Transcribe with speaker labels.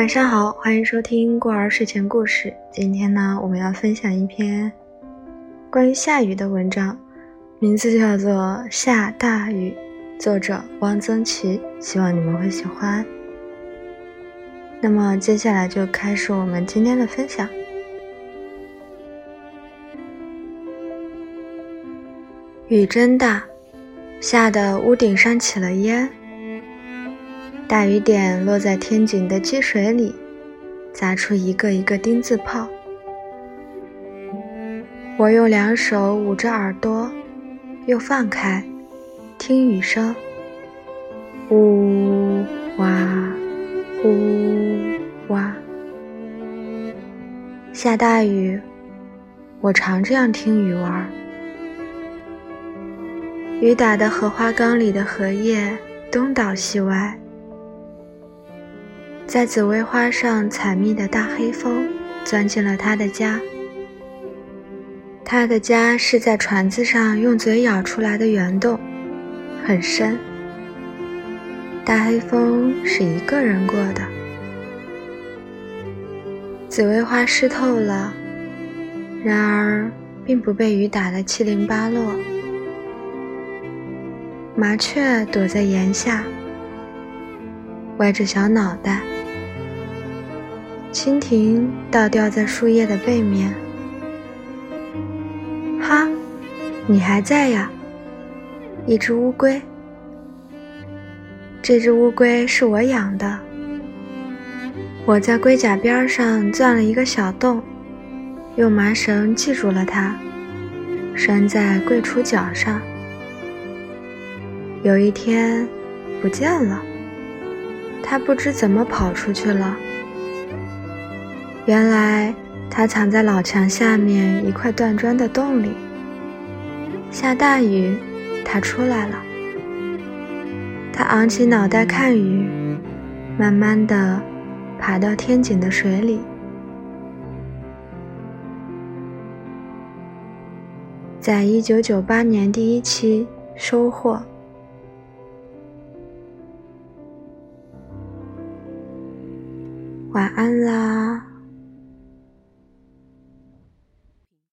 Speaker 1: 晚上好，欢迎收听过儿睡前故事。今天呢，我们要分享一篇关于下雨的文章，名字叫做《下大雨》，作者汪曾祺。希望你们会喜欢。那么接下来就开始我们今天的分享。雨真大，下的屋顶上起了烟。大雨点落在天井的积水里，砸出一个一个丁字泡。我用两手捂着耳朵，又放开，听雨声，呜哇，呜哇。下大雨，我常这样听雨玩。雨打的荷花缸里的荷叶东倒西歪。在紫薇花上采蜜的大黑蜂钻进了他的家。他的家是在船子上用嘴咬出来的圆洞，很深。大黑蜂是一个人过的。紫薇花湿透了，然而并不被雨打得七零八落。麻雀躲在檐下，歪着小脑袋。蜻蜓倒吊在树叶的背面。哈，你还在呀？一只乌龟。这只乌龟是我养的。我在龟甲边上钻了一个小洞，用麻绳系住了它，拴在柜橱角上。有一天，不见了。它不知怎么跑出去了。原来它藏在老墙下面一块断砖的洞里。下大雨，它出来了。它昂起脑袋看雨，慢慢的爬到天井的水里。在一九九八年第一期收获。晚安啦。